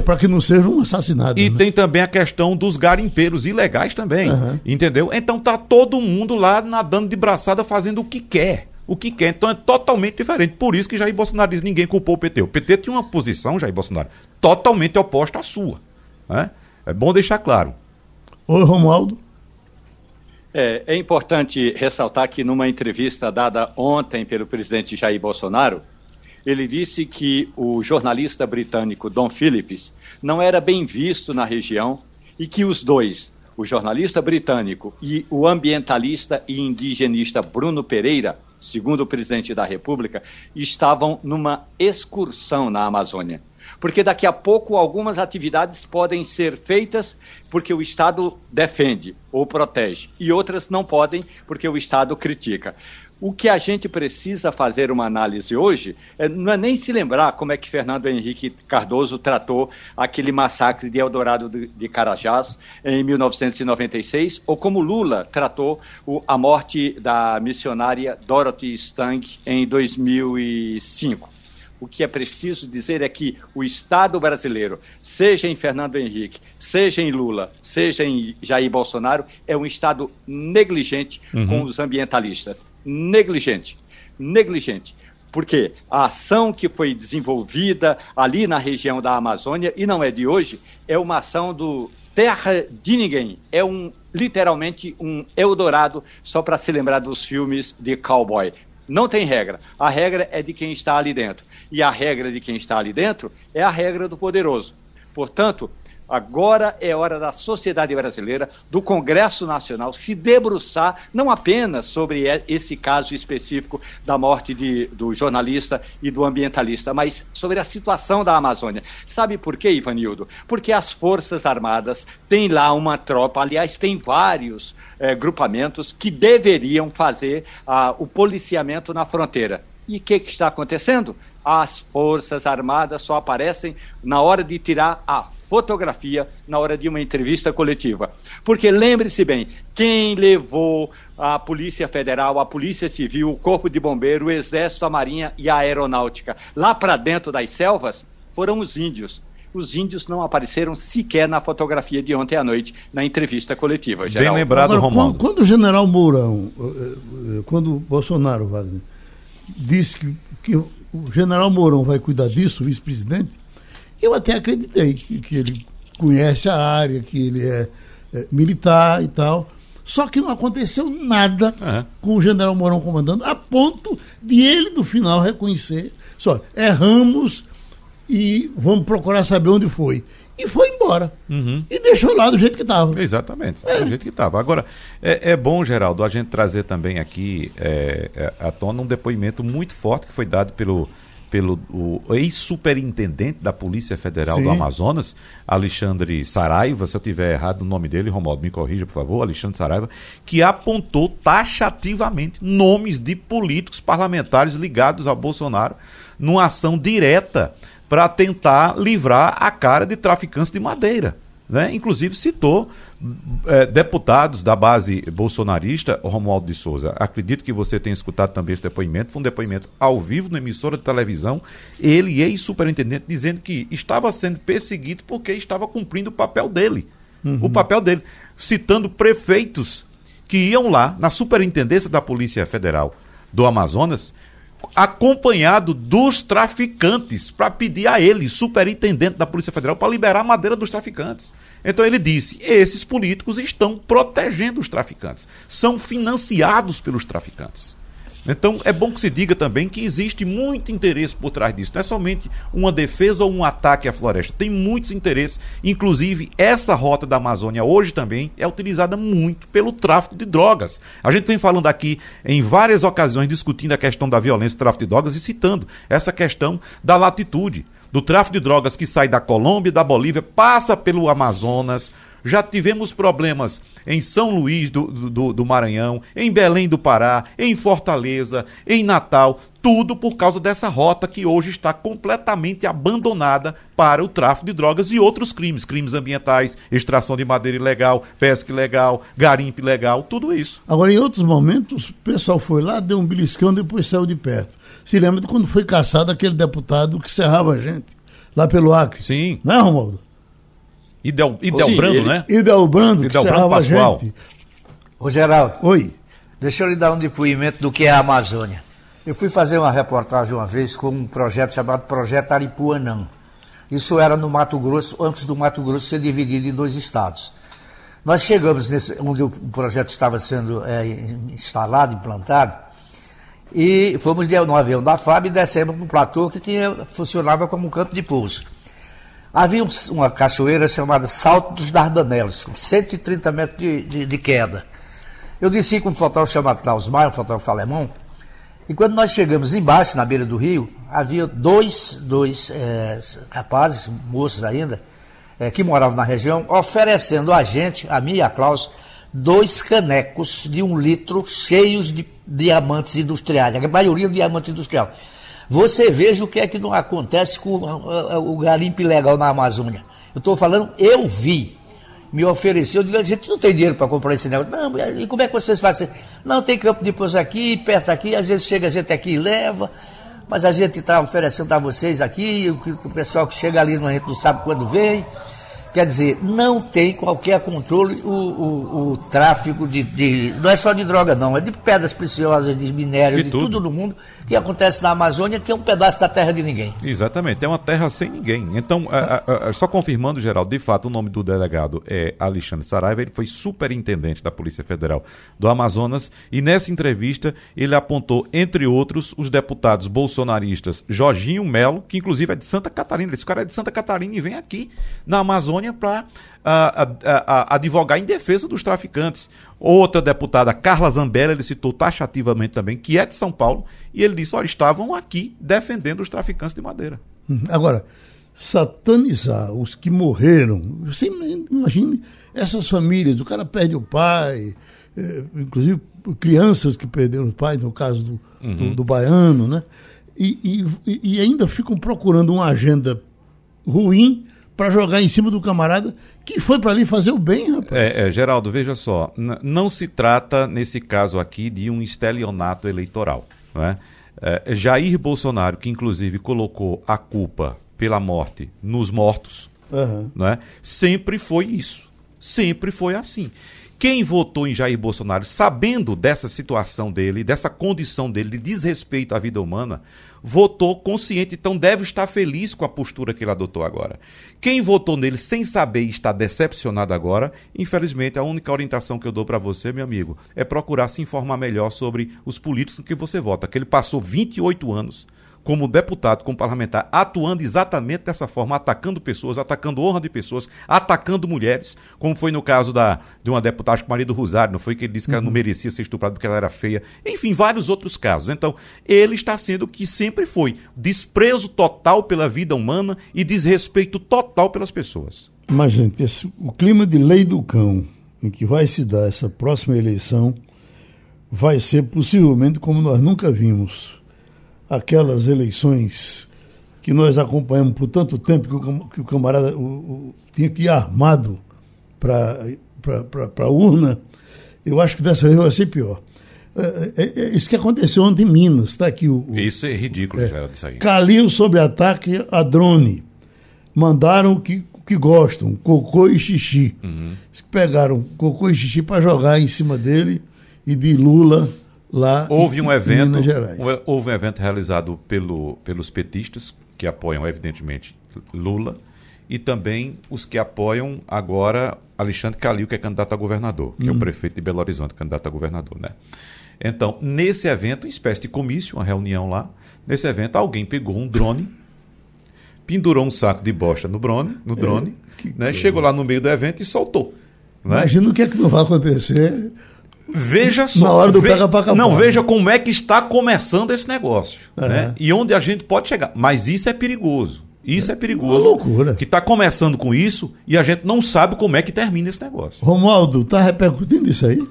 para que não sejam assassinadas. E né? tem também a questão dos garimpeiros ilegais também, uhum. entendeu? Então tá todo mundo lá nadando de braçada fazendo o que quer. O que quer. Então é totalmente diferente. Por isso que Jair Bolsonaro diz ninguém culpou o PT. O PT tinha uma posição, Jair Bolsonaro, totalmente oposta à sua. Né? É bom deixar claro. Oi, Romualdo. É, é importante ressaltar que numa entrevista dada ontem pelo presidente Jair Bolsonaro, ele disse que o jornalista britânico Don Phillips não era bem visto na região e que os dois, o jornalista britânico e o ambientalista e indigenista Bruno Pereira, segundo o presidente da República, estavam numa excursão na Amazônia. Porque daqui a pouco algumas atividades podem ser feitas porque o Estado defende ou protege, e outras não podem porque o Estado critica. O que a gente precisa fazer uma análise hoje é, não é nem se lembrar como é que Fernando Henrique Cardoso tratou aquele massacre de Eldorado de, de Carajás em 1996, ou como Lula tratou o, a morte da missionária Dorothy Stang em 2005. O que é preciso dizer é que o Estado brasileiro, seja em Fernando Henrique, seja em Lula, seja em Jair Bolsonaro, é um Estado negligente uhum. com os ambientalistas. Negligente. Negligente porque a ação que foi desenvolvida ali na região da Amazônia, e não é de hoje, é uma ação do terra de ninguém. É um literalmente um Eldorado, só para se lembrar dos filmes de cowboy. Não tem regra. A regra é de quem está ali dentro. E a regra de quem está ali dentro é a regra do poderoso. Portanto, Agora é hora da sociedade brasileira, do Congresso Nacional, se debruçar não apenas sobre esse caso específico da morte de, do jornalista e do ambientalista, mas sobre a situação da Amazônia. Sabe por quê, Ivanildo? Porque as Forças Armadas têm lá uma tropa, aliás, tem vários eh, grupamentos que deveriam fazer ah, o policiamento na fronteira. E o que, que está acontecendo? As Forças Armadas só aparecem na hora de tirar a fotografia na hora de uma entrevista coletiva. Porque lembre-se bem, quem levou a Polícia Federal, a Polícia Civil, o Corpo de Bombeiro, o Exército, a Marinha e a Aeronáutica lá para dentro das selvas foram os índios. Os índios não apareceram sequer na fotografia de ontem à noite, na entrevista coletiva. Geral. Bem lembrado, Agora, Romualdo. Quando, quando, o general Mourão, eh, eh, quando o Bolsonaro, Wagner, disse que, que o general Mourão vai cuidar disso, o vice-presidente, eu até acreditei que, que ele conhece a área, que ele é, é militar e tal. Só que não aconteceu nada é. com o general Mourão comandando, a ponto de ele, no final, reconhecer: só, erramos e vamos procurar saber onde foi. E foi embora. Uhum. E deixou lá do jeito que estava. Exatamente, é. do jeito que estava. Agora, é, é, bom, Geraldo, a gente trazer também aqui é, é à tona um depoimento muito forte que foi dado pelo pelo ex-superintendente da Polícia Federal Sim. do Amazonas, Alexandre Saraiva, se eu tiver errado o nome dele, Romualdo, me corrija, por favor, Alexandre Saraiva, que apontou taxativamente nomes de políticos parlamentares ligados a Bolsonaro numa ação direta para tentar livrar a cara de traficantes de madeira. Né? Inclusive citou é, deputados da base bolsonarista, Romualdo de Souza. Acredito que você tenha escutado também esse depoimento. Foi um depoimento ao vivo na emissora de televisão. Ele, ex-superintendente, dizendo que estava sendo perseguido porque estava cumprindo o papel dele. Uhum. O papel dele. Citando prefeitos que iam lá na superintendência da Polícia Federal do Amazonas acompanhado dos traficantes para pedir a ele, superintendente da Polícia Federal, para liberar a madeira dos traficantes. Então ele disse: esses políticos estão protegendo os traficantes, são financiados pelos traficantes. Então é bom que se diga também que existe muito interesse por trás disso. Não é somente uma defesa ou um ataque à floresta. Tem muitos interesses. Inclusive, essa rota da Amazônia hoje também é utilizada muito pelo tráfico de drogas. A gente vem falando aqui em várias ocasiões discutindo a questão da violência e tráfico de drogas e citando essa questão da latitude do tráfico de drogas que sai da Colômbia da Bolívia, passa pelo Amazonas, Já tivemos problemas em São Luís do, do, do Maranhão, em Belém do Pará, em Fortaleza, em Natal. Tudo por causa dessa rota que hoje está completamente abandonada para o tráfico de drogas e outros crimes, crimes ambientais, extração de madeira ilegal, pesca ilegal, garimpe ilegal, tudo isso. Agora, em outros momentos, o pessoal foi lá, deu um beliscão, depois saiu de perto. Se lembra de quando foi caçado aquele deputado que serrava a gente, lá pelo Acre? Sim. Não é, Romualdo? Idel, Idelbrando, ele- né? Idelbrando, Idelbrando Pascoal. gente. Ô Geraldo, Oi. deixa eu lhe dar um depoimento do que é a Amazônia. Eu fui fazer uma reportagem uma vez com um projeto chamado Projeto Aripuanã. Isso era no Mato Grosso, antes do Mato Grosso ser dividido em dois estados. Nós chegamos nesse, onde o projeto estava sendo é, instalado, implantado, e fomos no avião da FAB e descemos no platô que tinha, funcionava como um campo de pouso. Havia um- uma cachoeira chamada Salto dos Dardanelos, com 130 metros de, de- de queda. Eu desci com um fotógrafo chamado Klaus Maia, um fotógrafo alemão, e quando nós chegamos embaixo, na beira do rio, havia dois, dois eh, rapazes, moços ainda, eh, que moravam na região, oferecendo a gente, a mim e a Klaus, dois canecos de um litro cheios de diamantes industriais, a maioria diamante industrial. Você veja o que é que não acontece com o, o- o garimpo ilegal na Amazônia. Eu estou falando, eu vi. Me ofereceu, eu a gente não tem dinheiro para comprar esse negócio. Não, e como é que vocês fazem? Não, tem campo de pouso aqui, perto aqui, às vezes chega a gente aqui e leva, mas a gente está oferecendo a vocês aqui, o pessoal que chega ali, a gente não sabe quando vem. Quer dizer, não tem qualquer controle o, o- o tráfico de, de- Não é só de droga, não, é de pedras preciosas, de minério, De tudo. tudo. no mundo que acontece na Amazônia, que é um pedaço da terra de ninguém. Exatamente, é uma terra sem ninguém. Então, a- a- a- só confirmando, Geraldo, de fato, o nome do delegado é Alexandre Saraiva, ele foi superintendente da Polícia Federal do Amazonas e nessa entrevista ele apontou, entre outros, os deputados bolsonaristas Jorginho Melo, que inclusive é de Santa Catarina, esse cara é de Santa Catarina e vem aqui na Amazônia para advogar em defesa dos traficantes. Outra deputada, Carla Zambelli, ele citou taxativamente também, que é de São Paulo, e ele disse, olha, estavam aqui defendendo os traficantes de madeira. Uhum. Agora, satanizar os que morreram, você imagine essas famílias, o cara perde o pai, eh, inclusive crianças que perderam os pais, no caso do, do, do baiano, né? E, e, e ainda ficam procurando uma agenda ruim para jogar em cima do camarada que foi para ali fazer o bem, rapaz. É, é, Geraldo, veja só, não se trata, nesse caso aqui, de um estelionato eleitoral. Não é? Jair Bolsonaro, que inclusive colocou a culpa pela morte nos mortos, Aham. não é? sempre foi isso. Sempre foi assim. Quem votou em Jair Bolsonaro, sabendo dessa situação dele, dessa condição dele de desrespeito à vida humana, votou consciente, então deve estar feliz com a postura que ele adotou agora. Quem votou nele sem saber e está decepcionado agora, infelizmente, a única orientação que eu dou para você, meu amigo, é procurar se informar melhor sobre os políticos que você vota. Que ele passou 28 anos como deputado, como parlamentar, atuando exatamente dessa forma, atacando pessoas, atacando honra de pessoas, atacando mulheres, como foi no caso da, de uma deputada, acho que Maria do Rosário, não foi que ele disse que ela não merecia ser estuprada porque ela era feia, enfim, vários outros casos. Então, ele está sendo o que sempre foi, desprezo total pela vida humana e desrespeito total pelas pessoas. Mas, gente, esse- o clima de lei do cão em que vai se dar essa próxima eleição vai ser possivelmente como nós nunca vimos. Aquelas eleições que nós acompanhamos por tanto tempo que o, que o camarada o- o- tinha que ir armado para a urna, eu acho que dessa vez vai ser pior. É, é- é isso que aconteceu ontem em Minas, está aqui o, o, Isso é ridículo, Geraldo, isso aí. Calil sobre ataque a drone. Mandaram o que, que gostam, cocô e xixi. Uhum. Pegaram cocô e xixi para jogar em cima dele e de Lula lá Houve em, um em evento, Minas Gerais. houve um evento realizado pelo, pelos petistas, que apoiam, evidentemente, Lula, e também os que apoiam agora Alexandre Calil, que é candidato a governador, que é o prefeito de Belo Horizonte, candidato a governador, né? Então, nesse evento, uma espécie de comício, uma reunião lá, nesse evento, alguém pegou um drone, pendurou um saco de bosta no drone, no drone né? chegou lá no meio do evento e soltou. Né? Imagina o que é que não vai acontecer. Veja só. Na hora do ve- pega pra capar. Não, veja como é que está começando esse negócio. É. Né? E onde a gente pode chegar. Mas isso é perigoso. Isso é perigoso. Uma loucura. Que está começando com isso e a gente não sabe como é que termina esse negócio. Romualdo, está repercutindo isso aí?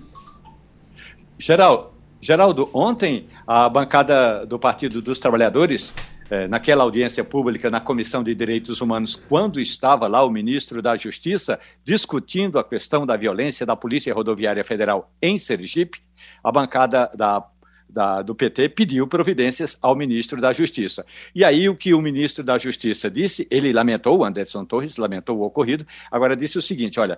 Geral, Geraldo, ontem a bancada do Partido dos Trabalhadores, eh, naquela audiência pública na Comissão de Direitos Humanos, quando estava lá o ministro da Justiça discutindo a questão da violência da Polícia Rodoviária Federal em Sergipe, a bancada da da, do PT pediu providências ao ministro da Justiça. E aí o que o ministro da Justiça disse, ele lamentou, o Anderson Torres lamentou o ocorrido, agora disse o seguinte, olha,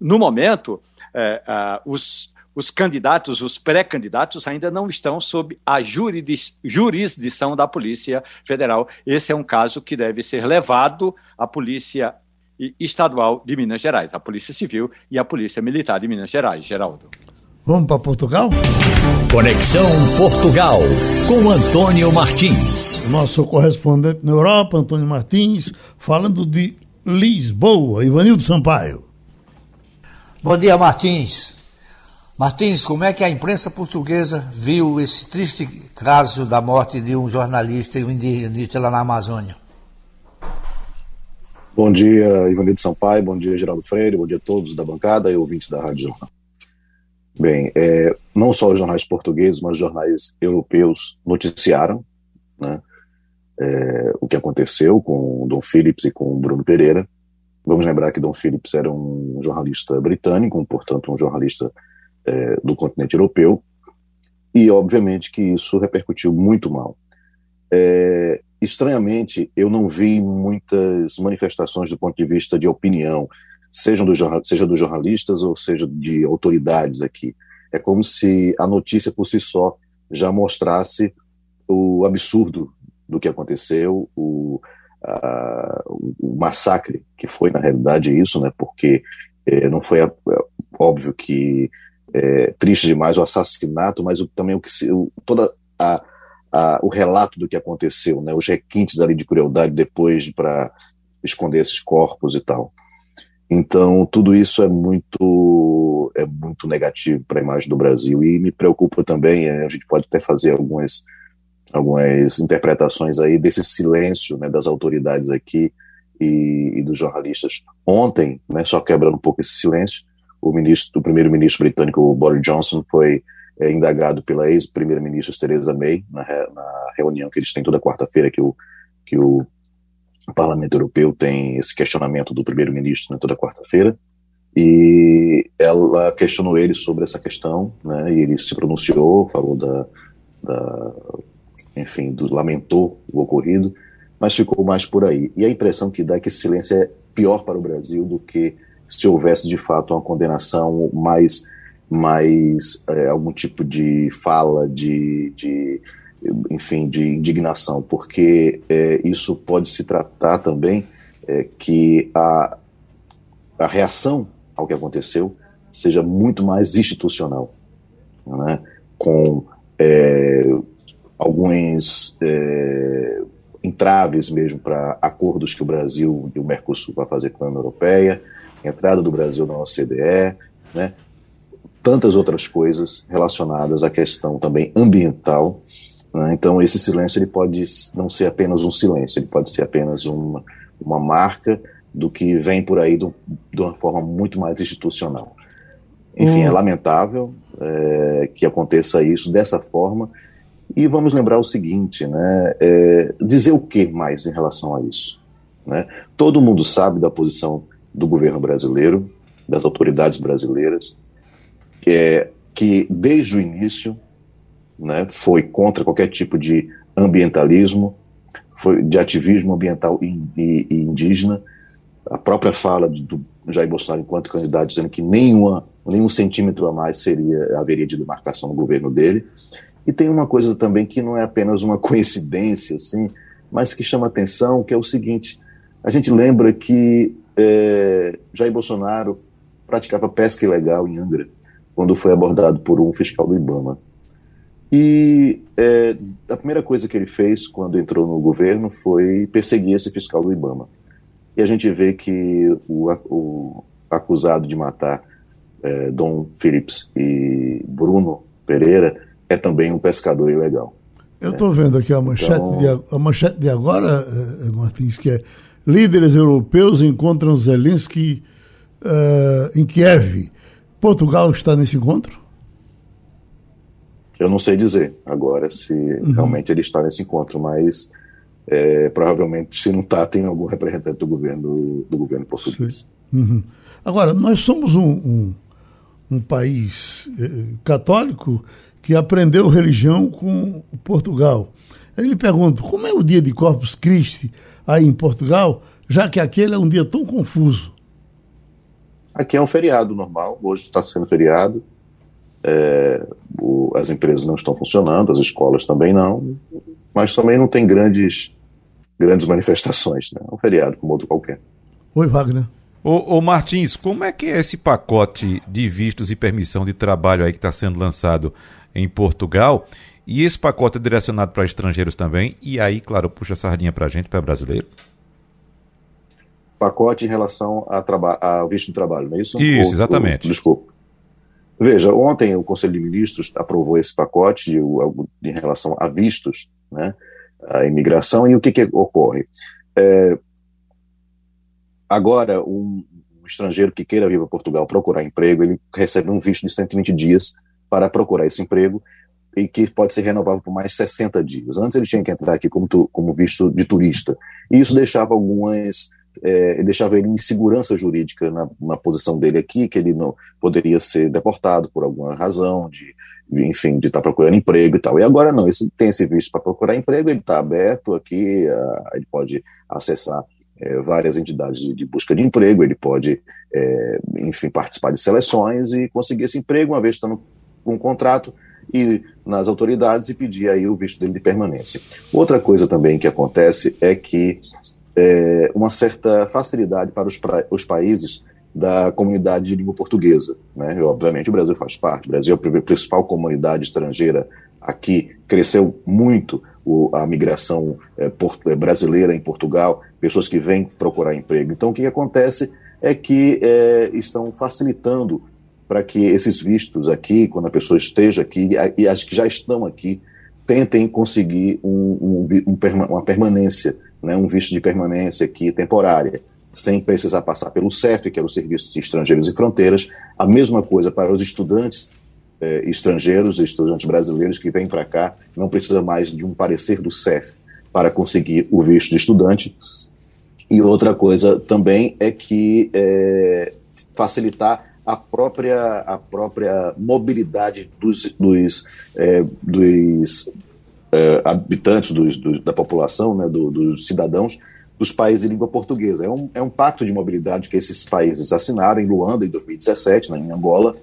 no momento, é, os, os candidatos, os pré-candidatos ainda não estão sob a jurisdição da Polícia Federal. Esse é um caso que deve ser levado à Polícia Estadual de Minas Gerais, a Polícia Civil e a Polícia Militar de Minas Gerais. Geraldo. Vamos para Portugal? Conexão Portugal com Antônio Martins. Nosso correspondente na Europa, Antônio Martins, falando de Lisboa, Ivanildo Sampaio. Bom dia, Martins. Martins, como é que a imprensa portuguesa viu esse triste caso da morte de um jornalista e um indigenista lá na Amazônia? Bom dia, Ivanildo Sampaio, bom dia, Geraldo Freire, bom dia a todos da bancada e ouvintes da Rádio Jornal. Bem, é, não só os jornais portugueses, mas jornais europeus noticiaram né, é, o que aconteceu com Dom Phillips e com Bruno Pereira. Vamos lembrar que Dom Phillips era um jornalista britânico, portanto, um jornalista é, do continente europeu, e obviamente que isso repercutiu muito mal. É, estranhamente, eu não vi muitas manifestações do ponto de vista de opinião sejam do, seja dos jornalistas ou seja de autoridades aqui. É como se a notícia por si só já mostrasse o absurdo do que aconteceu, o, a, o massacre que foi na realidade isso, né? Porque é, não foi a, é, óbvio que é triste demais o assassinato, mas o, também o que se, o, toda a, a, o relato do que aconteceu, né? Os requintes ali de crueldade depois para esconder esses corpos e tal. Então, tudo isso é muito, é muito negativo para a imagem do Brasil e me preocupa também, é, a gente pode até fazer algumas, algumas interpretações aí desse silêncio né, das autoridades aqui e, e, dos jornalistas. Ontem, né, só quebrando um pouco esse silêncio, o, ministro, o primeiro-ministro britânico Boris Johnson foi é, indagado pela ex-primeira-ministra Theresa May na, na, reunião que eles têm toda quarta-feira que o, que o Parlamento Europeu tem esse questionamento do primeiro-ministro né, toda quarta-feira, e ela questionou ele sobre essa questão, né, e ele se pronunciou, falou da, da enfim, do, lamentou o ocorrido, mas ficou mais por aí. E a impressão que dá é que esse silêncio é pior para o Brasil do que se houvesse de fato uma condenação mais, mais é, algum tipo de fala, de, de enfim, de indignação, porque é, isso pode se tratar também é, que a, a reação ao que aconteceu seja muito mais institucional, né? com é, alguns é, entraves mesmo para acordos que o Brasil e o Mercosul vai fazer com a União Europeia, entrada do Brasil na OCDE, né? tantas outras coisas relacionadas à questão também ambiental né? Então, esse silêncio ele pode não ser apenas um silêncio, ele pode ser apenas uma, uma marca do que vem por aí do, de uma forma muito mais institucional. Enfim, hum. é lamentável é, que aconteça isso dessa forma. E vamos lembrar o seguinte, né? É, dizer o que mais em relação a isso? Né? Todo mundo sabe da posição do governo brasileiro, das autoridades brasileiras, é, que desde o início né, foi contra qualquer tipo de ambientalismo, foi de ativismo ambiental e, e, e indígena. A própria fala do Jair Bolsonaro enquanto candidato dizendo que nenhuma, nenhum centímetro a mais seria haveria de demarcação no governo dele. E tem uma coisa também que não é apenas uma coincidência, assim, mas que chama atenção, que é o seguinte: a gente lembra que é, Jair Bolsonaro praticava pesca ilegal em Angra, quando foi abordado por um fiscal do IBAMA. E é, a primeira coisa que ele fez quando entrou no governo foi perseguir esse fiscal do Ibama. E a gente vê que o, o acusado de matar é, Dom Phillips e Bruno Pereira é também um pescador ilegal. Eu estou vendo aqui a manchete, então... de, a manchete de agora, eh, Martins, que é líderes europeus encontram Zelensky uh, em Kiev. Portugal está nesse encontro? Eu não sei dizer agora se uhum. realmente ele está nesse encontro, mas é, provavelmente, se não está, tem algum representante do governo, do governo português. Uhum. Agora, nós somos um, um, um país eh, católico que aprendeu religião com Portugal. Aí ele pergunta, como é o dia de Corpus Christi aí em Portugal, já que aquele é um dia tão confuso? Aqui é um feriado normal, hoje está sendo feriado, é, o, as empresas não estão funcionando, as escolas também não, mas também não tem grandes, grandes manifestações, né? é um feriado como outro qualquer. Oi, Wagner. Ô, ô, Martins, como é que é esse pacote de vistos e permissão de trabalho aí que está sendo lançado em Portugal? E esse pacote é direcionado para estrangeiros também? E aí, claro, puxa a sardinha para a gente, para brasileiro? Pacote em relação ao visto de trabalho, não é isso? Isso, exatamente. desculpa. Veja, ontem o Conselho de Ministros aprovou esse pacote de, em relação a vistos, né, a imigração, e o que, que ocorre? É, agora, um, um, estrangeiro que queira vir para Portugal procurar emprego, ele recebe um visto de 120 dias para procurar esse emprego, e que pode ser renovável por mais 60 dias. Antes ele tinha que entrar aqui como, tu, como visto de turista. E isso deixava algumas. É, deixava ele em segurança jurídica na, na, posição dele aqui, que ele não poderia ser deportado por alguma razão, de, enfim, de estar tá procurando emprego e tal. E agora não, esse, tem esse visto para procurar emprego, ele está aberto aqui, a, ele pode acessar é, várias entidades de, de, busca de emprego, ele pode, é, enfim, participar de seleções e conseguir esse emprego, uma vez estando com um contrato, e nas autoridades e pedir aí o visto dele de permanência. Outra coisa também que acontece é que é, uma certa facilidade para os, os países da comunidade de língua portuguesa. Né? Obviamente o Brasil faz parte, o Brasil é a principal comunidade estrangeira aqui, cresceu muito o, a migração é, port, é, brasileira em Portugal, pessoas que vêm procurar emprego. Então o que, que acontece é que é, estão facilitando para que esses vistos aqui, quando a pessoa esteja aqui, e as que já estão aqui, tentem conseguir um, um, um, uma permanência, né, um visto de permanência aqui temporária, sem precisar passar pelo CEF, que é o Serviço de Estrangeiros e Fronteiras. A mesma coisa para os estudantes eh, estrangeiros, estudantes brasileiros que vêm para cá, não precisa mais de um parecer do CEF para conseguir o visto de estudante. E outra coisa também é que é, facilitar a própria, a própria mobilidade dos, dos, é, dos é, habitantes dos, do, da população, né, do, dos cidadãos dos países de língua portuguesa. É um, é um pacto de mobilidade que esses países assinaram em Luanda em 2017, em Angola,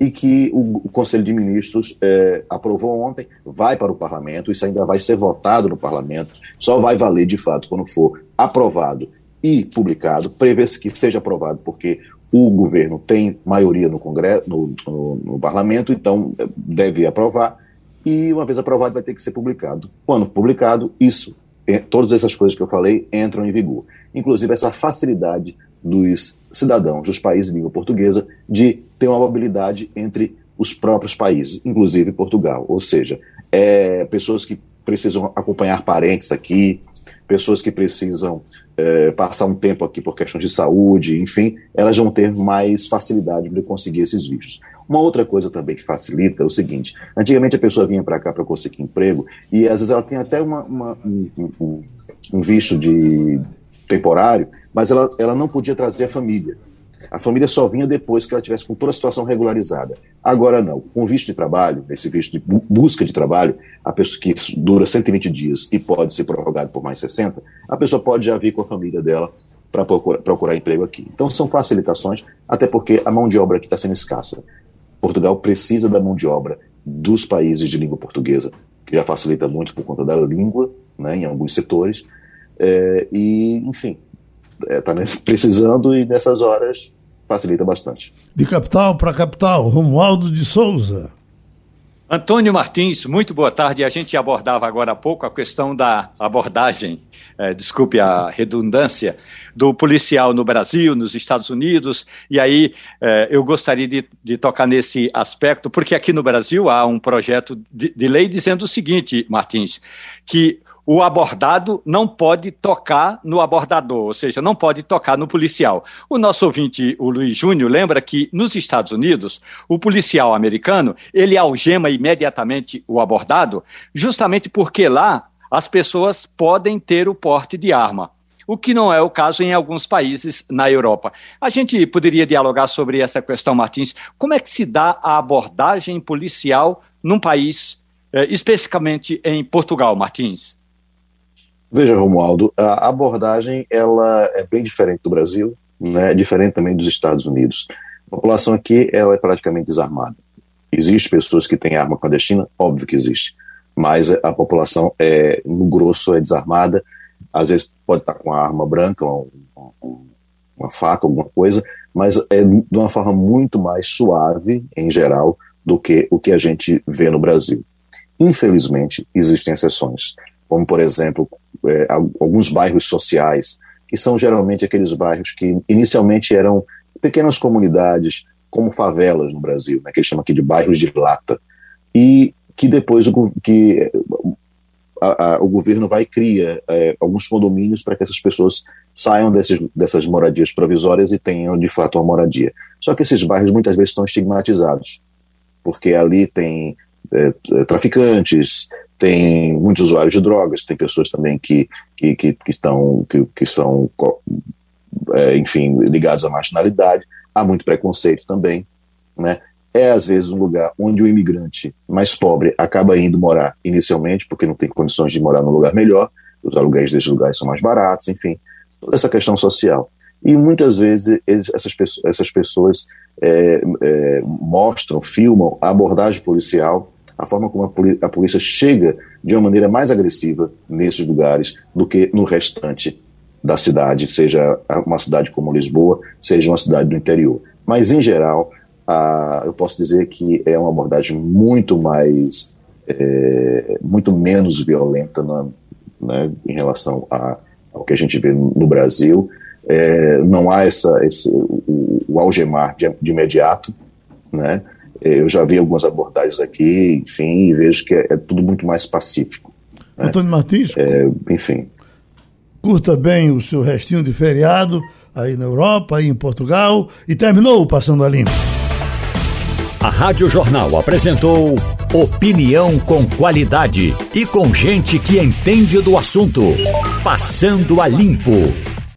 e que o, o Conselho de Ministros é, aprovou ontem, vai para o parlamento, isso ainda vai ser votado no parlamento, só vai valer de fato quando for aprovado e publicado, prevê-se que seja aprovado, porque o governo tem maioria no Congresso, no, no, no, parlamento, então eh, deve aprovar, e uma vez aprovado vai ter que ser publicado. Quando publicado, isso, eh, todas essas coisas que eu falei entram em vigor. Inclusive essa facilidade dos cidadãos dos países de língua portuguesa de ter uma mobilidade entre os próprios países, inclusive Portugal. Ou seja, é, pessoas que precisam acompanhar parentes aqui, pessoas que precisam é, passar um tempo aqui por questões de saúde, enfim, elas vão ter mais facilidade de conseguir esses vistos. Uma outra coisa também que facilita é o seguinte: antigamente a pessoa vinha para cá para conseguir emprego e às vezes ela tem até uma, uma um, um, visto de temporário, mas ela, ela não podia trazer a família. A família só vinha depois que ela tivesse com toda a situação regularizada. Agora não. Com visto de trabalho, esse visto de busca de trabalho, a pessoa que dura 120 dias e pode ser prorrogado por mais 60, a pessoa pode já vir com a família dela para procurar, procurar emprego aqui. Então são facilitações, até porque a mão de obra aqui está sendo escassa. Portugal precisa da mão de obra dos países de língua portuguesa, que já facilita muito por conta da língua, né, em alguns setores. É, e, enfim, está é, precisando e nessas horas facilita bastante. De capital para capital, Romualdo de Souza. Antônio Martins, muito boa tarde. A gente abordava agora há pouco a questão da abordagem, eh, desculpe a redundância, do policial no Brasil, nos Estados Unidos, e aí eh, eu gostaria de, de, tocar nesse aspecto, porque aqui no Brasil há um projeto de, de lei dizendo o seguinte, Martins, que o abordado não pode tocar no abordador, ou seja, não pode tocar no policial. O nosso ouvinte, o Luiz Júnior, lembra que nos Estados Unidos, o policial americano, ele algema imediatamente o abordado, justamente porque lá as pessoas podem ter o porte de arma. O que não é o caso em alguns países na Europa. A gente poderia dialogar sobre essa questão, Martins. Como é que se dá a abordagem policial num país, eh, especificamente em Portugal, Martins? Veja, Romualdo, a abordagem ela é bem diferente do Brasil, né, diferente também dos Estados Unidos. A população aqui ela é praticamente desarmada. Existem pessoas que têm arma clandestina? Óbvio que existe. Mas a população, é, no grosso, é desarmada. Às vezes pode estar com a arma branca, uma, uma faca, alguma coisa, mas é de uma forma muito mais suave, em geral, do que o que a gente vê no Brasil. Infelizmente, existem exceções como por exemplo é, alguns bairros sociais, que são geralmente aqueles bairros que inicialmente eram pequenas comunidades, como favelas no Brasil, né, que eles chamam aqui de bairros de lata, e que depois o, que a, a, o governo vai criar é, alguns condomínios para que essas pessoas saiam desses, dessas moradias provisórias e tenham de fato uma moradia. Só que esses bairros muitas vezes estão estigmatizados, porque ali tem é, é traficantes, tem muitos usuários de drogas, tem pessoas também que, que, que, que estão, que, que são, é, enfim, ligados à marginalidade, há muito preconceito também, né? É às vezes um lugar onde o imigrante mais pobre acaba indo morar inicialmente, porque não tem condições de morar num lugar melhor, os aluguéis desses lugares são mais baratos, enfim, toda essa questão social. E muitas vezes essas pessoas, essas pessoas é, é, mostram, filmam a abordagem policial a forma como a, polícia chega de uma maneira mais agressiva nesses lugares do que no restante da cidade, seja uma cidade como Lisboa, seja uma cidade do interior. Mas, em geral, a, eu posso dizer que é uma abordagem muito mais, é, muito menos violenta na, né, em relação a, ao que a gente vê no, no Brasil. É, não há essa, esse, o, o algemar de, de imediato, né? É, eu já vi algumas abordagens aqui, enfim, e vejo que é, é tudo muito mais pacífico. Né? Antônio Martins? É, enfim. Curta bem o seu restinho de feriado aí na Europa, aí em Portugal, e terminou Passando a Limpo. A Rádio Jornal apresentou opinião com qualidade e com gente que entende do assunto. Passando a Limpo.